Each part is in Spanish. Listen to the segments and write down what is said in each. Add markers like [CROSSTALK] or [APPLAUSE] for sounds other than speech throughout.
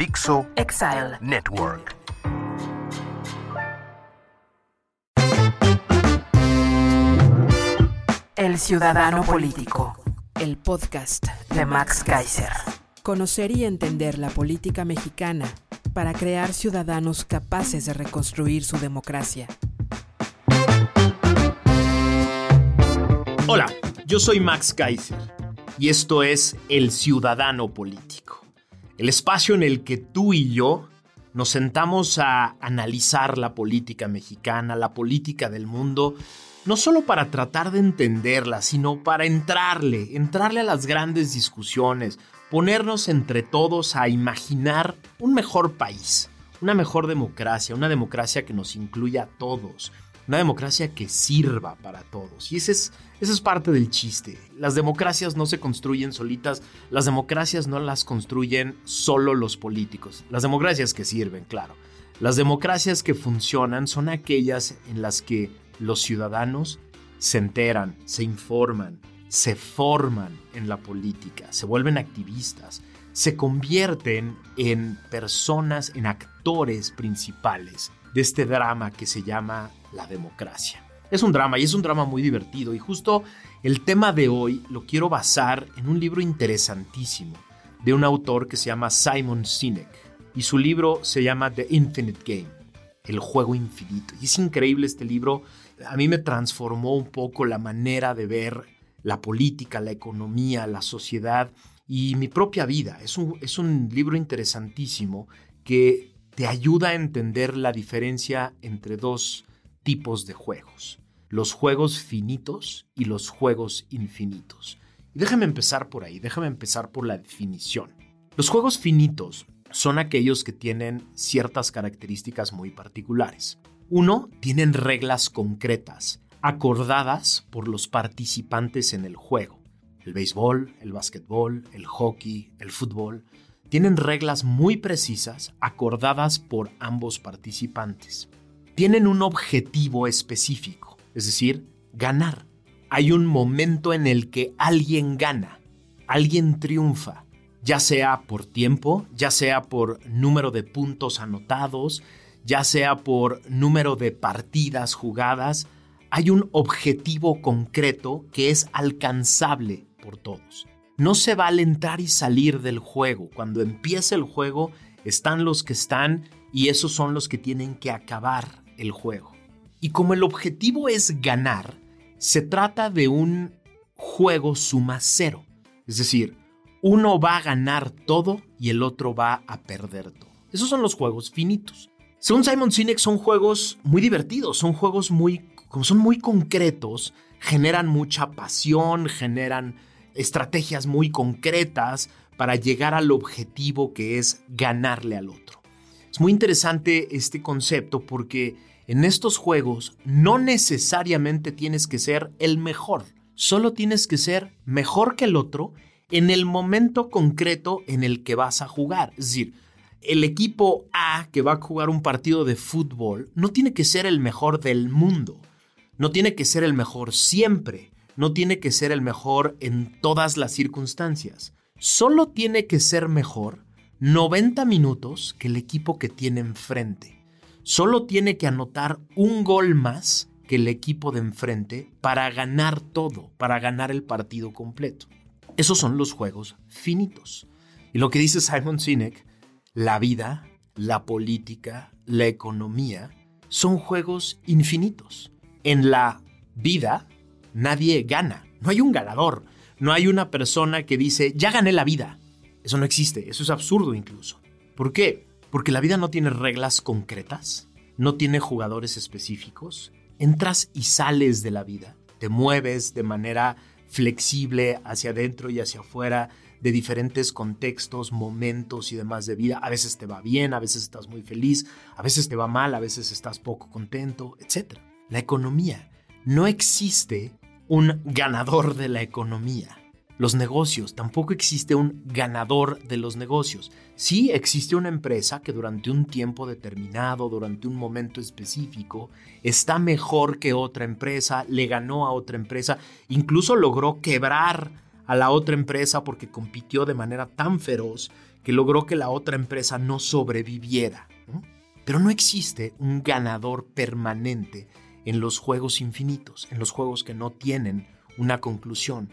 Dixo Exile. Network. El Ciudadano Político. el podcast De Max Kaiser. Conocer y entender la política mexicana para crear ciudadanos capaces de reconstruir su democracia. Hola, yo soy Max Kaiser y esto es El Ciudadano Político, el espacio en el que tú y yo nos sentamos a analizar la política mexicana, la política del mundo, no solo para tratar de entenderla, sino para entrarle, entrarle a las grandes discusiones, ponernos entre todos a imaginar un mejor país, una mejor democracia, una democracia que nos incluya a todos, una democracia que sirva para todos. Y ese es, ese es parte del chiste. Las democracias no se construyen solitas, las democracias no las construyen solo los políticos. Las democracias que sirven, claro. Las democracias que funcionan son aquellas en las que los ciudadanos se enteran, se informan, se forman en la política, se vuelven activistas, se convierten en personas, en actores principales de este drama que se llama la democracia. Es un drama y es un drama muy divertido y justo el tema de hoy lo quiero basar en un libro interesantísimo de un autor que se llama Simon Sinek y su libro se llama The Infinite Game, el juego infinito. Y es increíble este libro, a mí me transformó un poco la manera de ver la política, la economía, la sociedad y mi propia vida. Es un, es un libro interesantísimo que te ayuda a entender la diferencia entre dos tipos de juegos, los juegos finitos y los juegos infinitos. Y déjame empezar por ahí, déjame empezar por la definición. Los juegos finitos son aquellos que tienen ciertas características muy particulares. Uno, tienen reglas concretas, acordadas por los participantes en el juego. El béisbol, el básquetbol, el hockey, el fútbol, tienen reglas muy precisas, acordadas por ambos participantes. Tienen un objetivo específico, es decir, ganar. Hay un momento en el que alguien gana, alguien triunfa, ya sea por tiempo, ya sea por número de puntos anotados, ya sea por número de partidas jugadas, hay un objetivo concreto que es alcanzable por todos. No se va a alentar y salir del juego. Cuando empieza el juego, están los que están y esos son los que tienen que acabar el juego. Y como el objetivo es ganar, se trata de un juego suma cero. Es decir, uno va a ganar todo y el otro va a perder todo. Esos son los juegos finitos. Según Simon Sinek, son juegos muy divertidos, son juegos muy, como son muy concretos, generan mucha pasión, generan estrategias muy concretas para llegar al objetivo que es ganarle al otro. Es muy interesante este concepto porque en estos juegos no necesariamente tienes que ser el mejor, solo tienes que ser mejor que el otro en el momento concreto en el que vas a jugar. Es decir, el equipo A que va a jugar un partido de fútbol no tiene que ser el mejor del mundo, no tiene que ser el mejor siempre, no tiene que ser el mejor en todas las circunstancias. Solo tiene que ser mejor 90 minutos que el equipo que tiene enfrente. Solo tiene que anotar un gol más que el equipo de enfrente para ganar todo, para ganar el partido completo. Esos son los juegos finitos. Y lo que dice Simon Sinek, la vida, la política, la economía, son juegos infinitos. En la vida, nadie gana. No hay un ganador. No hay una persona que dice, ya gané la vida. Eso no existe. Eso es absurdo incluso. ¿Por qué? Porque la vida no tiene reglas concretas, no tiene jugadores específicos. Entras y sales de la vida. Te mueves de manera flexible hacia adentro y hacia afuera de diferentes contextos, momentos y demás de vida. A veces te va bien, a veces estás muy feliz, a veces te va mal, a veces estás poco contento, etc. La economía. No existe un ganador de la economía. Los negocios, tampoco existe un ganador de los negocios. Sí existe una empresa que durante un tiempo determinado, durante un momento específico, está mejor que otra empresa, le ganó a otra empresa, incluso logró quebrar a la otra empresa porque compitió de manera tan feroz que logró que la otra empresa no sobreviviera. Pero no existe un ganador permanente en los juegos infinitos, en los juegos que no tienen una conclusión.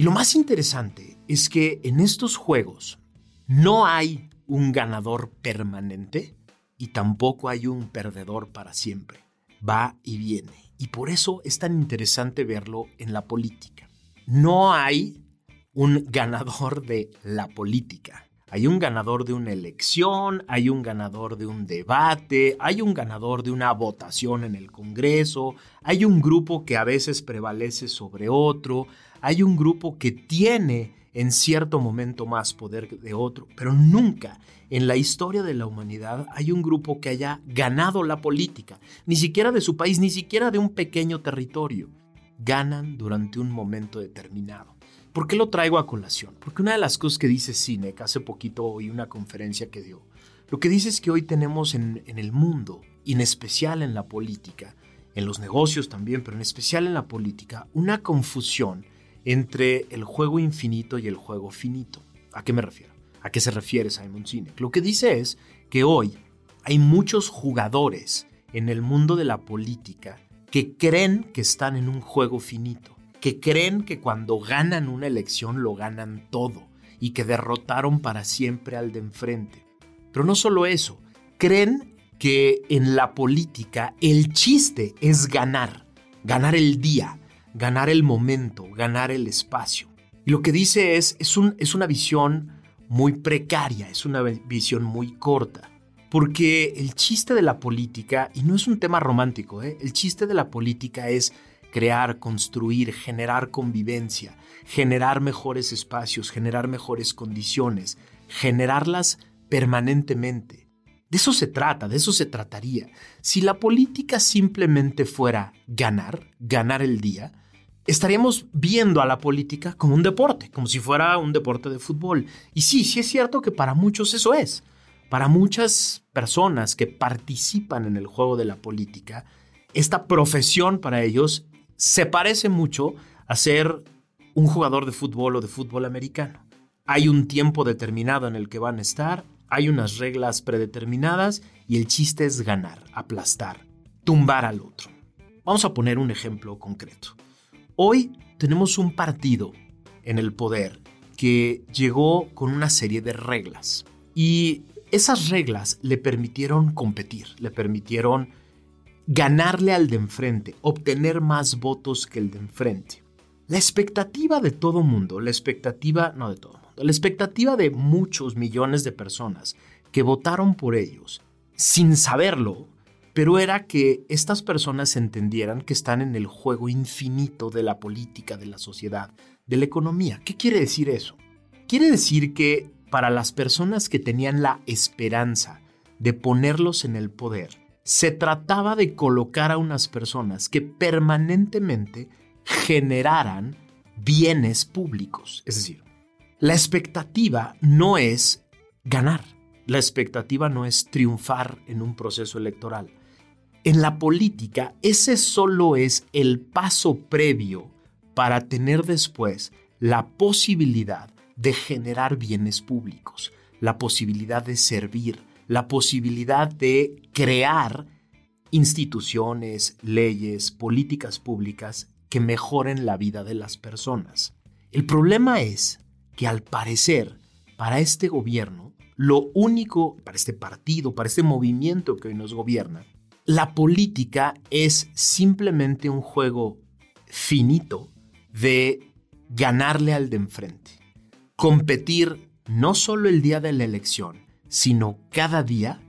Y lo más interesante es que en estos juegos no hay un ganador permanente y tampoco hay un perdedor para siempre. Va y viene. Y por eso es tan interesante verlo en la política. No hay un ganador de la política. Hay un ganador de una elección, hay un ganador de un debate, hay un ganador de una votación en el Congreso, hay un grupo que a veces prevalece sobre otro, hay un grupo que tiene en cierto momento más poder de otro, pero nunca en la historia de la humanidad hay un grupo que haya ganado la política, ni siquiera de su país, ni siquiera de un pequeño territorio. Ganan durante un momento determinado. ¿Por qué lo traigo a colación? Porque una de las cosas que dice Cinec, hace poquito oí una conferencia que dio, lo que dice es que hoy tenemos en, en el mundo, y en especial en la política, en los negocios también, pero en especial en la política, una confusión entre el juego infinito y el juego finito. ¿A qué me refiero? ¿A qué se refiere Simon Sinek? Lo que dice es que hoy hay muchos jugadores en el mundo de la política que creen que están en un juego finito que creen que cuando ganan una elección lo ganan todo y que derrotaron para siempre al de enfrente. Pero no solo eso, creen que en la política el chiste es ganar, ganar el día, ganar el momento, ganar el espacio. Y lo que dice es, es, un, es una visión muy precaria, es una visión muy corta. Porque el chiste de la política, y no es un tema romántico, ¿eh? el chiste de la política es crear, construir, generar convivencia, generar mejores espacios, generar mejores condiciones, generarlas permanentemente. De eso se trata, de eso se trataría. Si la política simplemente fuera ganar, ganar el día, estaríamos viendo a la política como un deporte, como si fuera un deporte de fútbol. Y sí, sí es cierto que para muchos eso es. Para muchas personas que participan en el juego de la política, esta profesión para ellos se parece mucho a ser un jugador de fútbol o de fútbol americano. Hay un tiempo determinado en el que van a estar, hay unas reglas predeterminadas y el chiste es ganar, aplastar, tumbar al otro. Vamos a poner un ejemplo concreto. Hoy tenemos un partido en el poder que llegó con una serie de reglas y esas reglas le permitieron competir, le permitieron ganarle al de enfrente, obtener más votos que el de enfrente. La expectativa de todo mundo, la expectativa, no de todo mundo, la expectativa de muchos millones de personas que votaron por ellos sin saberlo, pero era que estas personas entendieran que están en el juego infinito de la política, de la sociedad, de la economía. ¿Qué quiere decir eso? Quiere decir que para las personas que tenían la esperanza de ponerlos en el poder, se trataba de colocar a unas personas que permanentemente generaran bienes públicos. Es decir, la expectativa no es ganar, la expectativa no es triunfar en un proceso electoral. En la política, ese solo es el paso previo para tener después la posibilidad de generar bienes públicos, la posibilidad de servir, la posibilidad de crear instituciones, leyes, políticas públicas que mejoren la vida de las personas. El problema es que al parecer, para este gobierno, lo único, para este partido, para este movimiento que hoy nos gobierna, la política es simplemente un juego finito de ganarle al de enfrente. Competir no solo el día de la elección, sino cada día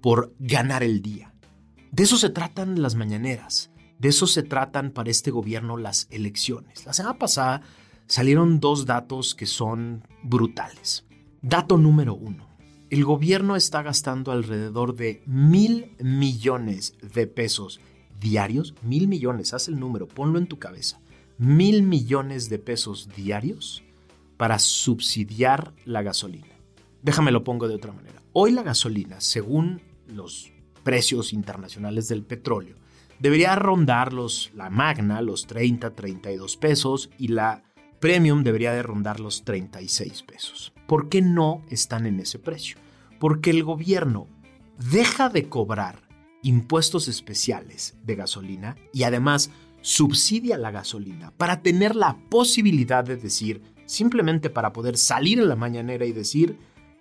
por ganar el día. De eso se tratan las mañaneras, de eso se tratan para este gobierno las elecciones. La semana pasada salieron dos datos que son brutales. Dato número uno. El gobierno está gastando alrededor de mil millones de pesos diarios. Mil millones, haz el número, ponlo en tu cabeza. Mil millones de pesos diarios para subsidiar la gasolina. Déjame lo pongo de otra manera. Hoy la gasolina, según los precios internacionales del petróleo, debería rondar los, la magna los 30, 32 pesos y la premium debería de rondar los 36 pesos. ¿Por qué no están en ese precio? Porque el gobierno deja de cobrar impuestos especiales de gasolina y además subsidia la gasolina para tener la posibilidad de decir, simplemente para poder salir en la mañanera y decir,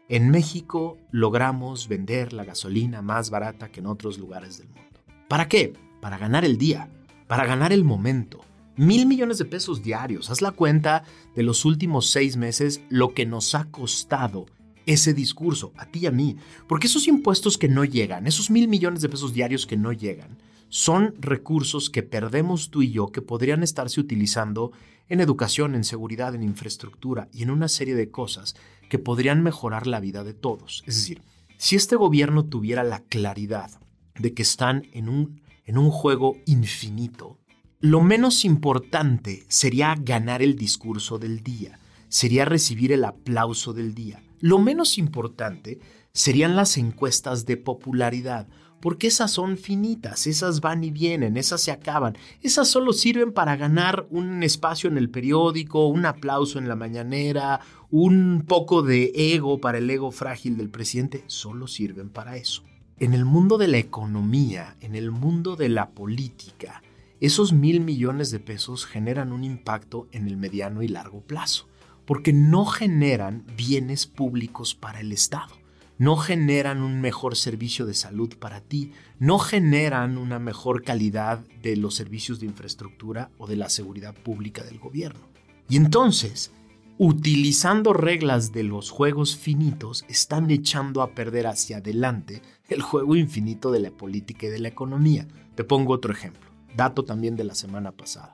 en México logramos vender la gasolina más barata que en otros lugares del mundo. ¿Para qué? Para ganar el día, para ganar el momento. Mil millones de pesos diarios. Haz la cuenta de los últimos seis meses lo que nos ha costado ese discurso, a ti y a mí. Porque esos impuestos que no llegan, esos mil millones de pesos diarios que no llegan, son recursos que perdemos tú y yo que podrían estarse utilizando en educación, en seguridad, en infraestructura y en una serie de cosas que podrían mejorar la vida de todos. Es decir, si este gobierno tuviera la claridad de que están en un, en un juego infinito, lo menos importante sería ganar el discurso del día, sería recibir el aplauso del día. Lo menos importante serían las encuestas de popularidad porque esas son finitas, esas van y vienen, esas se acaban, esas solo sirven para ganar un espacio en el periódico, un aplauso en la mañanera, un poco de ego para el ego frágil del presidente, solo sirven para eso. En el mundo de la economía, en el mundo de la política, esos mil millones de pesos generan un impacto en el mediano y largo plazo, porque no generan bienes públicos para el Estado no generan un mejor servicio de salud para ti, no generan una mejor calidad de los servicios de infraestructura o de la seguridad pública del gobierno. Y entonces, utilizando reglas de los juegos finitos, están echando a perder hacia adelante el juego infinito de la política y de la economía. Te pongo otro ejemplo, dato también de la semana pasada.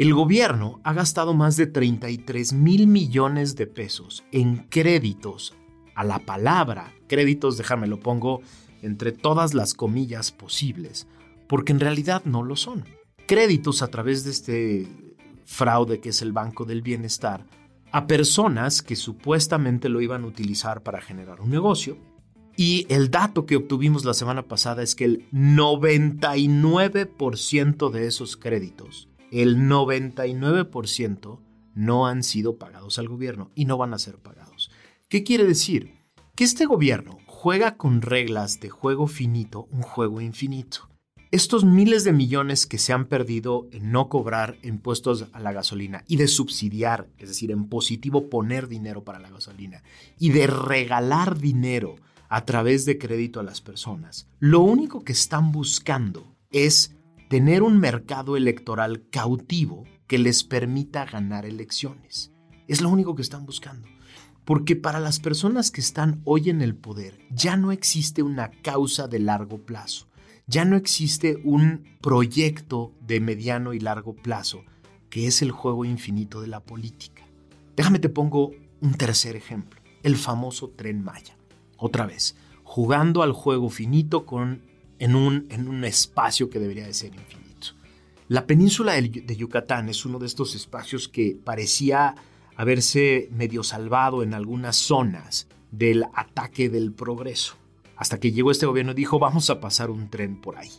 El gobierno ha gastado más de 33 mil millones de pesos en créditos a la palabra créditos, déjame lo pongo entre todas las comillas posibles, porque en realidad no lo son. Créditos a través de este fraude que es el Banco del Bienestar a personas que supuestamente lo iban a utilizar para generar un negocio. Y el dato que obtuvimos la semana pasada es que el 99% de esos créditos, el 99% no han sido pagados al gobierno y no van a ser pagados. ¿Qué quiere decir? Que este gobierno juega con reglas de juego finito un juego infinito. Estos miles de millones que se han perdido en no cobrar impuestos a la gasolina y de subsidiar, es decir, en positivo poner dinero para la gasolina y de regalar dinero a través de crédito a las personas, lo único que están buscando es tener un mercado electoral cautivo que les permita ganar elecciones. Es lo único que están buscando. Porque para las personas que están hoy en el poder ya no existe una causa de largo plazo, ya no existe un proyecto de mediano y largo plazo, que es el juego infinito de la política. Déjame te pongo un tercer ejemplo, el famoso tren Maya. Otra vez, jugando al juego finito con, en, un, en un espacio que debería de ser infinito. La península de Yucatán es uno de estos espacios que parecía haberse medio salvado en algunas zonas del ataque del progreso, hasta que llegó este gobierno y dijo vamos a pasar un tren por ahí.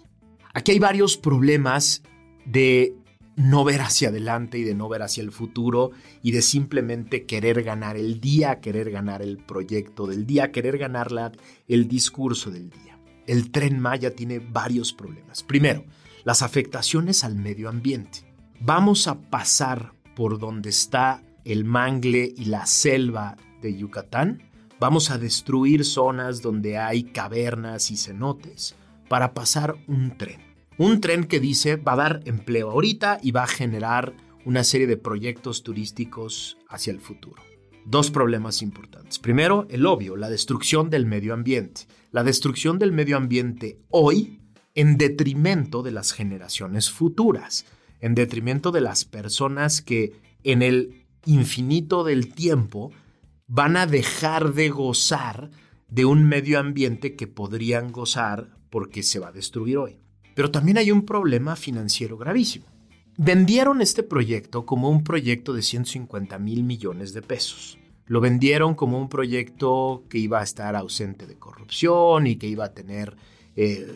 Aquí hay varios problemas de no ver hacia adelante y de no ver hacia el futuro y de simplemente querer ganar el día, querer ganar el proyecto del día, querer ganar el discurso del día. El tren Maya tiene varios problemas. Primero, las afectaciones al medio ambiente. Vamos a pasar por donde está el mangle y la selva de Yucatán, vamos a destruir zonas donde hay cavernas y cenotes para pasar un tren. Un tren que dice va a dar empleo ahorita y va a generar una serie de proyectos turísticos hacia el futuro. Dos problemas importantes. Primero, el obvio, la destrucción del medio ambiente. La destrucción del medio ambiente hoy en detrimento de las generaciones futuras, en detrimento de las personas que en el infinito del tiempo van a dejar de gozar de un medio ambiente que podrían gozar porque se va a destruir hoy. Pero también hay un problema financiero gravísimo. Vendieron este proyecto como un proyecto de 150 mil millones de pesos. Lo vendieron como un proyecto que iba a estar ausente de corrupción y que iba a tener eh,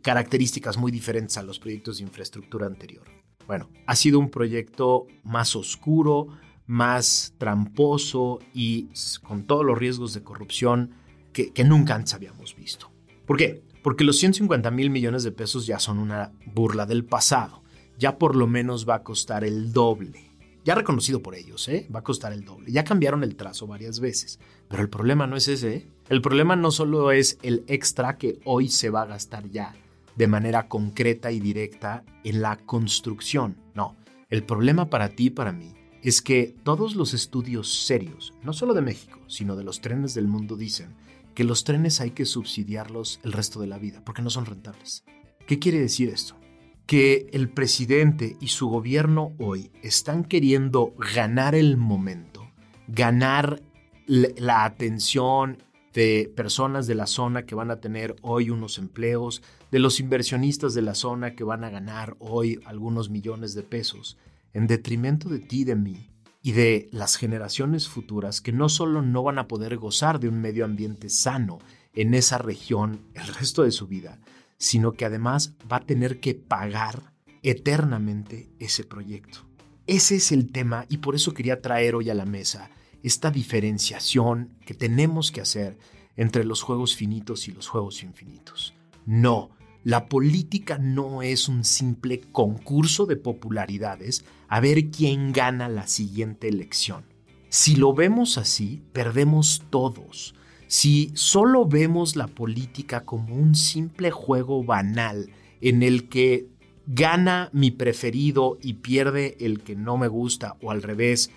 características muy diferentes a los proyectos de infraestructura anterior. Bueno, ha sido un proyecto más oscuro, más tramposo y con todos los riesgos de corrupción que, que nunca antes habíamos visto. ¿Por qué? Porque los 150 mil millones de pesos ya son una burla del pasado. Ya por lo menos va a costar el doble. Ya reconocido por ellos, ¿eh? va a costar el doble. Ya cambiaron el trazo varias veces. Pero el problema no es ese. ¿eh? El problema no solo es el extra que hoy se va a gastar ya de manera concreta y directa en la construcción. No, el problema para ti y para mí es que todos los estudios serios, no solo de México, sino de los trenes del mundo, dicen que los trenes hay que subsidiarlos el resto de la vida porque no son rentables. ¿Qué quiere decir esto? Que el presidente y su gobierno hoy están queriendo ganar el momento, ganar la atención de personas de la zona que van a tener hoy unos empleos, de los inversionistas de la zona que van a ganar hoy algunos millones de pesos, en detrimento de ti de mí, y de las generaciones futuras que no solo no van a poder gozar de un medio ambiente sano en esa región el resto de su vida, sino que además va a tener que pagar eternamente ese proyecto. Ese es el tema y por eso quería traer hoy a la mesa esta diferenciación que tenemos que hacer entre los juegos finitos y los juegos infinitos. No, la política no es un simple concurso de popularidades a ver quién gana la siguiente elección. Si lo vemos así, perdemos todos. Si solo vemos la política como un simple juego banal en el que gana mi preferido y pierde el que no me gusta o al revés,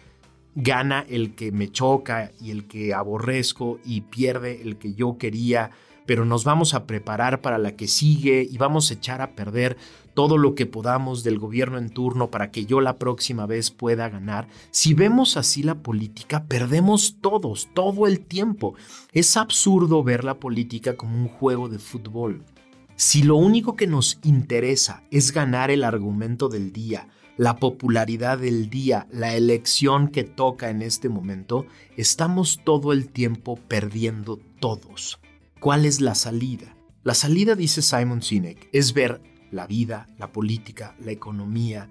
gana el que me choca y el que aborrezco y pierde el que yo quería pero nos vamos a preparar para la que sigue y vamos a echar a perder todo lo que podamos del gobierno en turno para que yo la próxima vez pueda ganar. Si vemos así la política, perdemos todos, todo el tiempo. Es absurdo ver la política como un juego de fútbol. Si lo único que nos interesa es ganar el argumento del día, la popularidad del día, la elección que toca en este momento, estamos todo el tiempo perdiendo todos. ¿Cuál es la salida? La salida, dice Simon Sinek, es ver la vida, la política, la economía,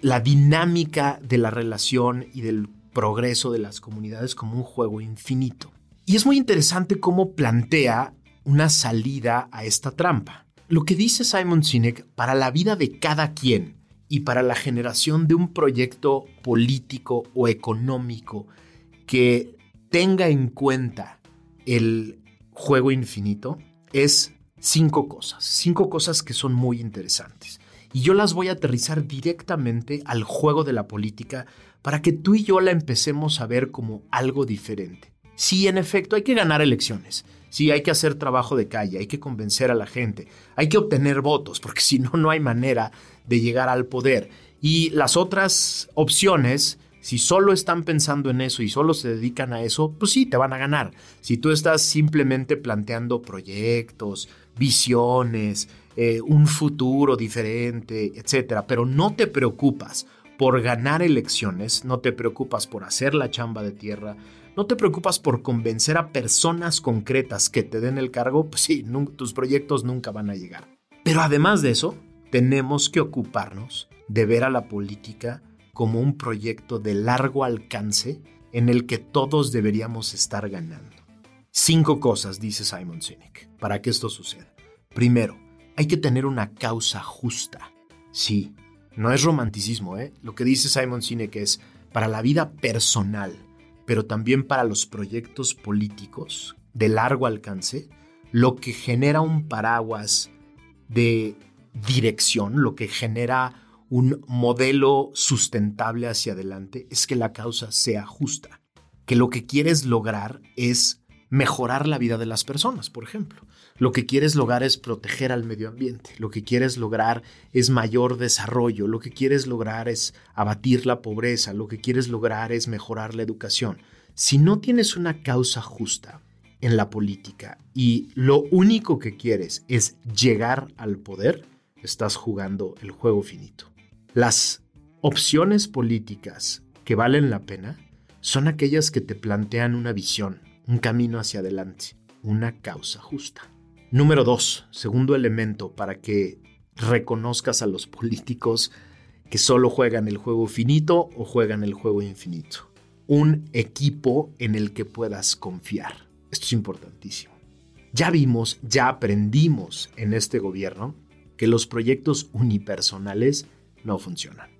la dinámica de la relación y del progreso de las comunidades como un juego infinito. Y es muy interesante cómo plantea una salida a esta trampa. Lo que dice Simon Sinek para la vida de cada quien y para la generación de un proyecto político o económico que tenga en cuenta el juego infinito es cinco cosas, cinco cosas que son muy interesantes. Y yo las voy a aterrizar directamente al juego de la política para que tú y yo la empecemos a ver como algo diferente. Sí, en efecto, hay que ganar elecciones. Sí, hay que hacer trabajo de calle, hay que convencer a la gente, hay que obtener votos, porque si no, no hay manera de llegar al poder. Y las otras opciones si solo están pensando en eso y solo se dedican a eso, pues sí, te van a ganar. Si tú estás simplemente planteando proyectos, visiones, eh, un futuro diferente, etcétera, pero no te preocupas por ganar elecciones, no te preocupas por hacer la chamba de tierra, no te preocupas por convencer a personas concretas que te den el cargo, pues sí, tus proyectos nunca van a llegar. Pero además de eso, tenemos que ocuparnos de ver a la política como un proyecto de largo alcance en el que todos deberíamos estar ganando. Cinco cosas, dice Simon Sinek, para que esto suceda. Primero, hay que tener una causa justa. Sí, no es romanticismo, ¿eh? Lo que dice Simon Sinek es para la vida personal, pero también para los proyectos políticos de largo alcance, lo que genera un paraguas de dirección, lo que genera un modelo sustentable hacia adelante es que la causa sea justa, que lo que quieres lograr es mejorar la vida de las personas, por ejemplo. Lo que quieres lograr es proteger al medio ambiente, lo que quieres lograr es mayor desarrollo, lo que quieres lograr es abatir la pobreza, lo que quieres lograr es mejorar la educación. Si no tienes una causa justa en la política y lo único que quieres es llegar al poder, estás jugando el juego finito. Las opciones políticas que valen la pena son aquellas que te plantean una visión, un camino hacia adelante, una causa justa. Número dos, segundo elemento para que reconozcas a los políticos que solo juegan el juego finito o juegan el juego infinito. Un equipo en el que puedas confiar. Esto es importantísimo. Ya vimos, ya aprendimos en este gobierno que los proyectos unipersonales no funcionan.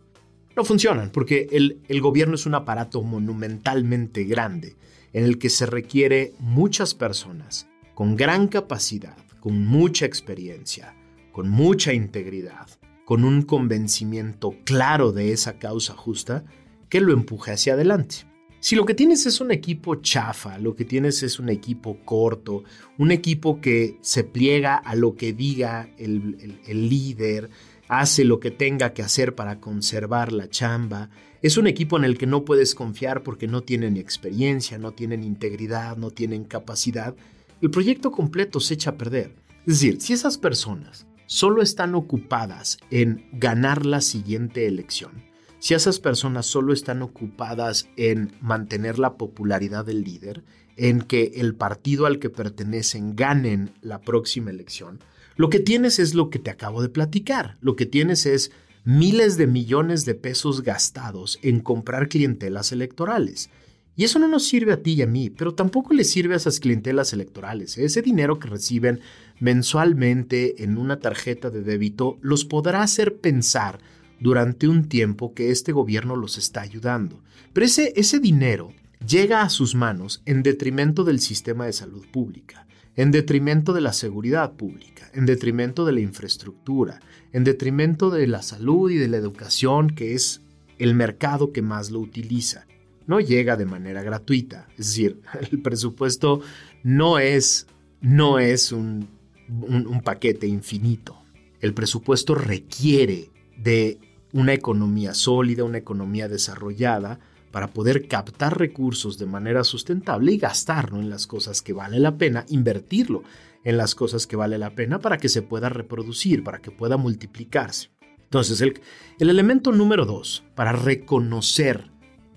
No funcionan porque el, el gobierno es un aparato monumentalmente grande en el que se requiere muchas personas con gran capacidad, con mucha experiencia, con mucha integridad, con un convencimiento claro de esa causa justa que lo empuje hacia adelante. Si lo que tienes es un equipo chafa, lo que tienes es un equipo corto, un equipo que se pliega a lo que diga el, el líder, hace lo que tenga que hacer para conservar la chamba. Es un equipo en el que no puedes confiar porque no tienen experiencia, no tienen integridad, no tienen capacidad. El proyecto completo se echa a perder. Es decir, si esas personas solo están ocupadas en ganar la siguiente elección, si esas personas solo están ocupadas en mantener la popularidad del líder, en que el partido al que pertenecen ganen la próxima elección, lo que tienes es lo que te acabo de platicar. Lo que tienes es miles de millones de pesos gastados en comprar clientelas electorales. Y eso no nos sirve a ti y a mí, pero tampoco le sirve a esas clientelas electorales. Ese dinero que reciben mensualmente en una tarjeta de débito los podrá hacer pensar durante un tiempo que este gobierno los está ayudando. Pero ese, ese dinero llega a sus manos en detrimento del sistema de salud pública en detrimento de la seguridad pública, en detrimento de la infraestructura, en detrimento de la salud y de la educación, que es el mercado que más lo utiliza. No llega de manera gratuita, es decir, [LAUGHS] el presupuesto no es, no es un, un paquete infinito. El presupuesto requiere de una economía sólida, una economía desarrollada, para poder captar recursos de manera sustentable y gastarlo en las cosas que vale la pena, invertirlo en las cosas que vale la pena para que se pueda reproducir, para que pueda multiplicarse. Entonces, el, el elemento número dos, para reconocer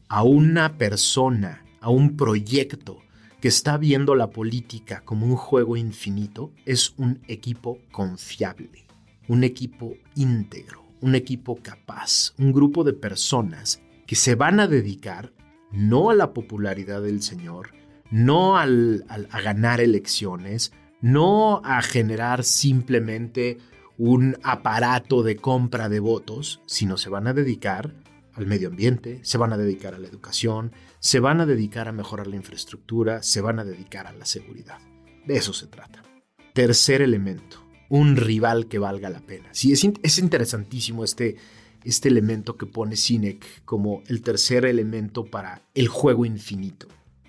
a una persona, a un proyecto que está viendo la política como un juego infinito, es un equipo confiable, un equipo íntegro, un equipo capaz, un grupo de personas que se van a dedicar no a la popularidad del Señor, no al, a ganar elecciones, no a generar simplemente un aparato de compra de votos, sino se van a dedicar al medio ambiente, se van a dedicar a la educación, se van a dedicar a mejorar la infraestructura, se van a dedicar a la seguridad. De eso se trata. Tercer elemento, un rival que valga la pena. Sí, es, es interesantísimo este, este elemento que pone Sinek como el tercer elemento para el juego infinito.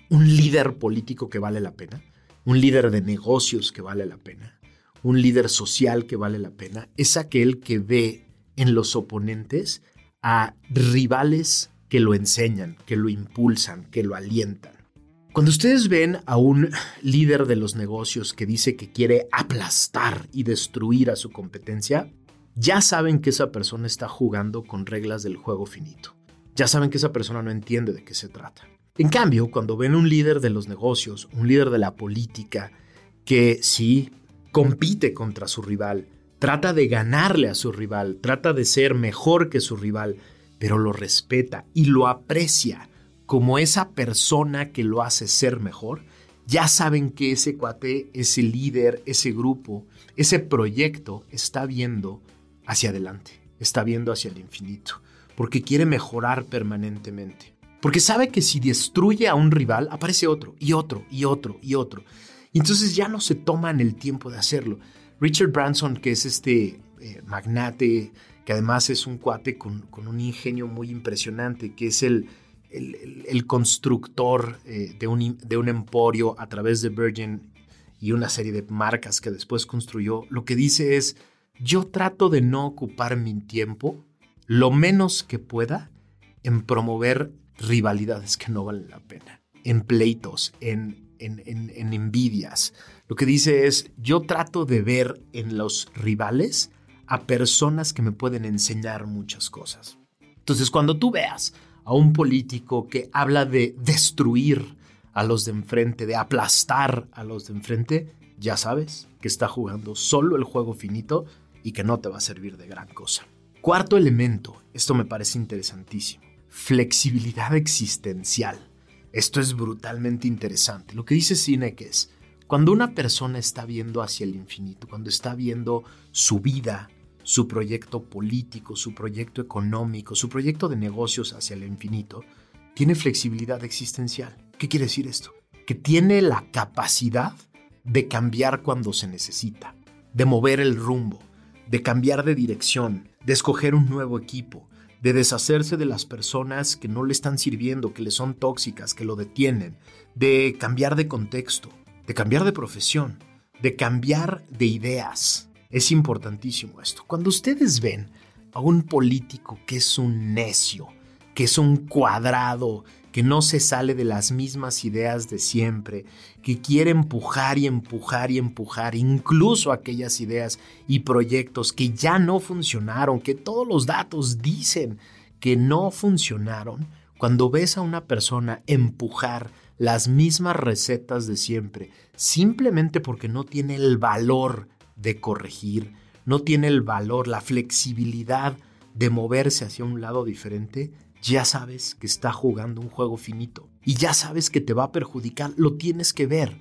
Un líder político que vale la pena, un líder de negocios que vale la pena, un líder social que vale la pena, es aquel que ve en los oponentes a rivales que lo enseñan, que lo impulsan, que lo alientan. Cuando ustedes ven a un líder de los negocios que dice que quiere aplastar y destruir a su competencia, ya saben que esa persona está jugando con reglas del juego finito. Ya saben que esa persona no entiende de qué se trata. En cambio, cuando ven un líder de los negocios, un líder de la política, que sí compite contra su rival, trata de ganarle a su rival, trata de ser mejor que su rival, pero lo respeta y lo aprecia como esa persona que lo hace ser mejor, ya saben que ese cuate, ese líder, ese grupo, ese proyecto está viendo hacia adelante, está viendo hacia el infinito, porque quiere mejorar permanentemente. Porque sabe que si destruye a un rival, aparece otro, y otro, y otro, y otro. Y entonces ya no se toman el tiempo de hacerlo. Richard Branson, que es este eh, magnate, que además es un cuate con, un ingenio muy impresionante, que es el, constructor eh, de un emporio a través de Virgin y una serie de marcas que después construyó, lo que dice es, yo trato de no ocupar mi tiempo lo menos que pueda en promover rivalidades que no valen la pena, en pleitos, en, en, en, envidias. Lo que dice es, yo trato de ver en los rivales a personas que me pueden enseñar muchas cosas. Entonces, cuando tú veas a un político que habla de destruir a los de enfrente, de aplastar a los de enfrente, ya sabes que está jugando solo el juego finito y que no te va a servir de gran cosa. Cuarto elemento, esto me parece interesantísimo, flexibilidad existencial. Esto es brutalmente interesante. Lo que dice Sinek es, cuando una persona está viendo hacia el infinito, cuando está viendo su vida, su proyecto político, su proyecto económico, su proyecto de negocios hacia el infinito, tiene flexibilidad existencial. ¿Qué quiere decir esto? Que tiene la capacidad de cambiar cuando se necesita, de mover el rumbo, de cambiar de dirección, de escoger un nuevo equipo, de deshacerse de las personas que no le están sirviendo, que le son tóxicas, que lo detienen, de cambiar de contexto, de cambiar de profesión, de cambiar de ideas. Es importantísimo esto. Cuando ustedes ven a un político que es un necio, que es un cuadrado, que no se sale de las mismas ideas de siempre, que quiere empujar y empujar y empujar incluso aquellas ideas y proyectos que ya no funcionaron, que todos los datos dicen que no funcionaron, cuando ves a una persona empujar las mismas recetas de siempre, simplemente porque no tiene el valor de corregir, no tiene el valor, la flexibilidad de moverse hacia un lado diferente, ya sabes que está jugando un juego finito y ya sabes que te va a perjudicar, lo tienes que ver.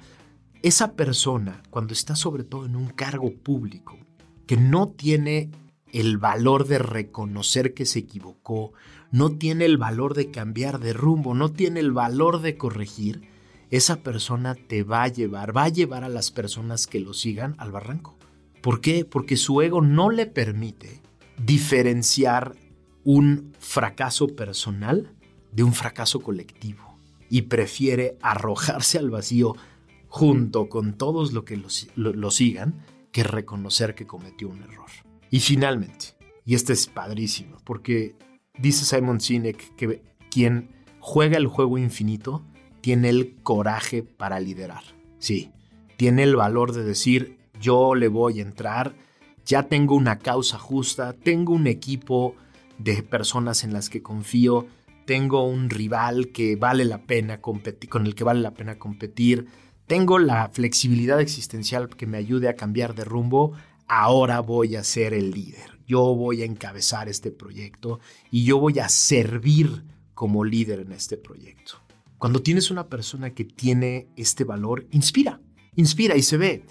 Esa persona, cuando está sobre todo en un cargo público, que no tiene el valor de reconocer que se equivocó, no tiene el valor de cambiar de rumbo, no tiene el valor de corregir, esa persona te va a llevar, va a llevar a las personas que lo sigan al barranco. ¿Por qué? Porque su ego no le permite diferenciar un fracaso personal de un fracaso colectivo y prefiere arrojarse al vacío junto con todos los que lo, sigan que reconocer que cometió un error. Y finalmente, y este es padrísimo, porque dice Simon Sinek que quien juega el juego infinito tiene el coraje para liderar. Sí, tiene el valor de decir, yo le voy a entrar, ya tengo una causa justa, tengo un equipo de personas en las que confío, tengo un rival que vale la pena competir, con el que vale la pena competir, tengo la flexibilidad existencial que me ayude a cambiar de rumbo, ahora voy a ser el líder. Yo voy a encabezar este proyecto y yo voy a servir como líder en este proyecto. Cuando tienes una persona que tiene este valor, inspira, inspira y se ve.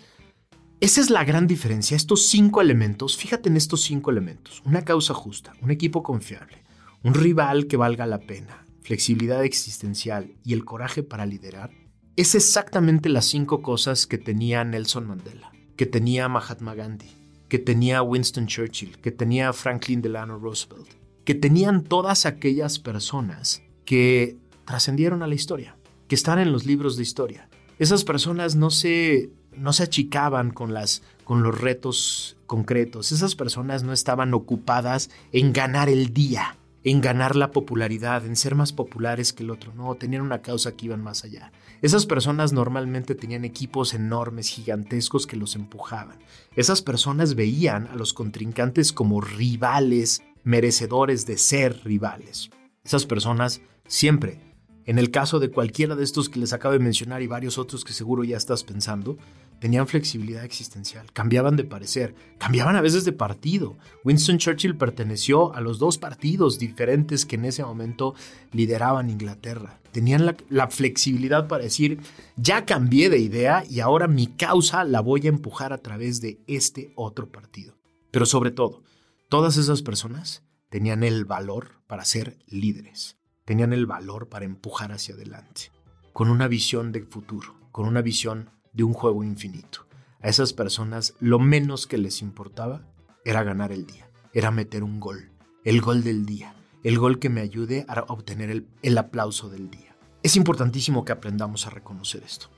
Esa es la gran diferencia. Estos cinco elementos, fíjate en estos cinco elementos. Una causa justa, un equipo confiable, un rival que valga la pena, flexibilidad existencial y el coraje para liderar. Es exactamente las cinco cosas que tenía Nelson Mandela, que tenía Mahatma Gandhi, que tenía Winston Churchill, que tenía Franklin Delano Roosevelt, que tenían todas aquellas personas que trascendieron a la historia, que están en los libros de historia. Esas personas no se no se achicaban con, las, con los retos concretos. Esas personas no estaban ocupadas en ganar el día, en ganar la popularidad, en ser más populares que el otro. No, tenían una causa que iban más allá. Esas personas normalmente tenían equipos enormes, gigantescos que los empujaban. Esas personas veían a los contrincantes como rivales, merecedores de ser rivales. Esas personas siempre en el caso de cualquiera de estos que les acabo de mencionar y varios otros que seguro ya estás pensando, tenían flexibilidad existencial, cambiaban de parecer, cambiaban a veces de partido. Winston Churchill perteneció a los dos partidos diferentes que en ese momento lideraban Inglaterra. Tenían la, flexibilidad para decir, ya cambié de idea y ahora mi causa la voy a empujar a través de este otro partido. Pero sobre todo, todas esas personas tenían el valor para ser líderes tenían el valor para empujar hacia adelante, con una visión de futuro, con una visión de un juego infinito. A esas personas lo menos que les importaba era ganar el día, era meter un gol, el gol del día, el gol que me ayude a obtener el, aplauso del día. Es importantísimo que aprendamos a reconocer esto.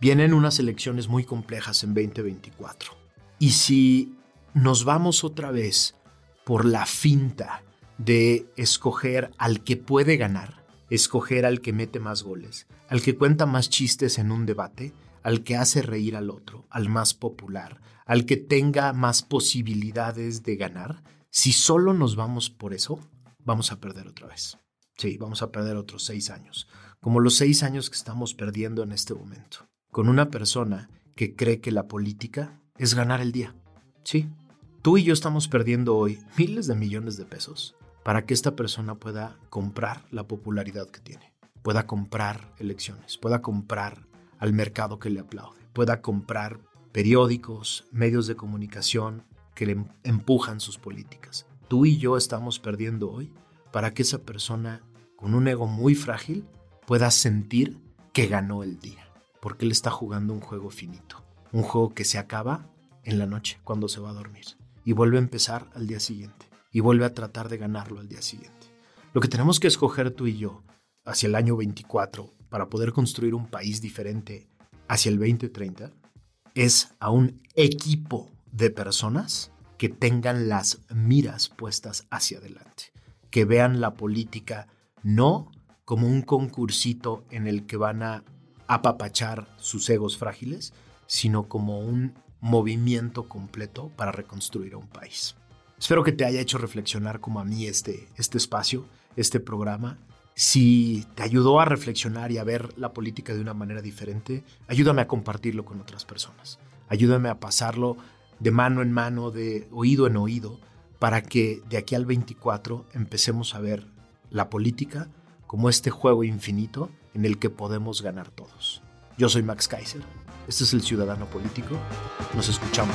Vienen unas elecciones muy complejas en 2024. Y si nos vamos otra vez por la finta de escoger al que puede ganar, escoger al que mete más goles, al que cuenta más chistes en un debate, al que hace reír al otro, al más popular, al que tenga más posibilidades de ganar, si solo nos vamos por eso, vamos a perder otra vez. Sí, vamos a perder otros seis años, como los seis años que estamos perdiendo en este momento, con una persona que cree que la política es ganar el día. Sí, tú y yo estamos perdiendo hoy miles de millones de pesos para que esta persona pueda comprar la popularidad que tiene, pueda comprar elecciones, pueda comprar al mercado que le aplaude, pueda comprar periódicos, medios de comunicación que le empujan sus políticas. Tú y yo estamos perdiendo hoy para que esa persona con un ego muy frágil pueda sentir que ganó el día, porque él está jugando un juego finito, un juego que se acaba en la noche cuando se va a dormir y vuelve a empezar al día siguiente y vuelve a tratar de ganarlo al día siguiente. Lo que tenemos que escoger tú y yo hacia el año 24 para poder construir un país diferente hacia el 2030 es a un equipo de personas que tengan las miras puestas hacia adelante, que vean la política no como un concursito en el que van a apapachar sus egos frágiles, sino como un movimiento completo para reconstruir un país. Espero que te haya hecho reflexionar como a mí este, este espacio, este programa. Si te ayudó a reflexionar y a ver la política de una manera diferente, ayúdame a compartirlo con otras personas. Ayúdame a pasarlo de mano en mano, de oído en oído, para que de aquí al 24 empecemos a ver la política como este juego infinito en el que podemos ganar todos. Yo soy Max Kaiser. Este es el Ciudadano Político. Nos escuchamos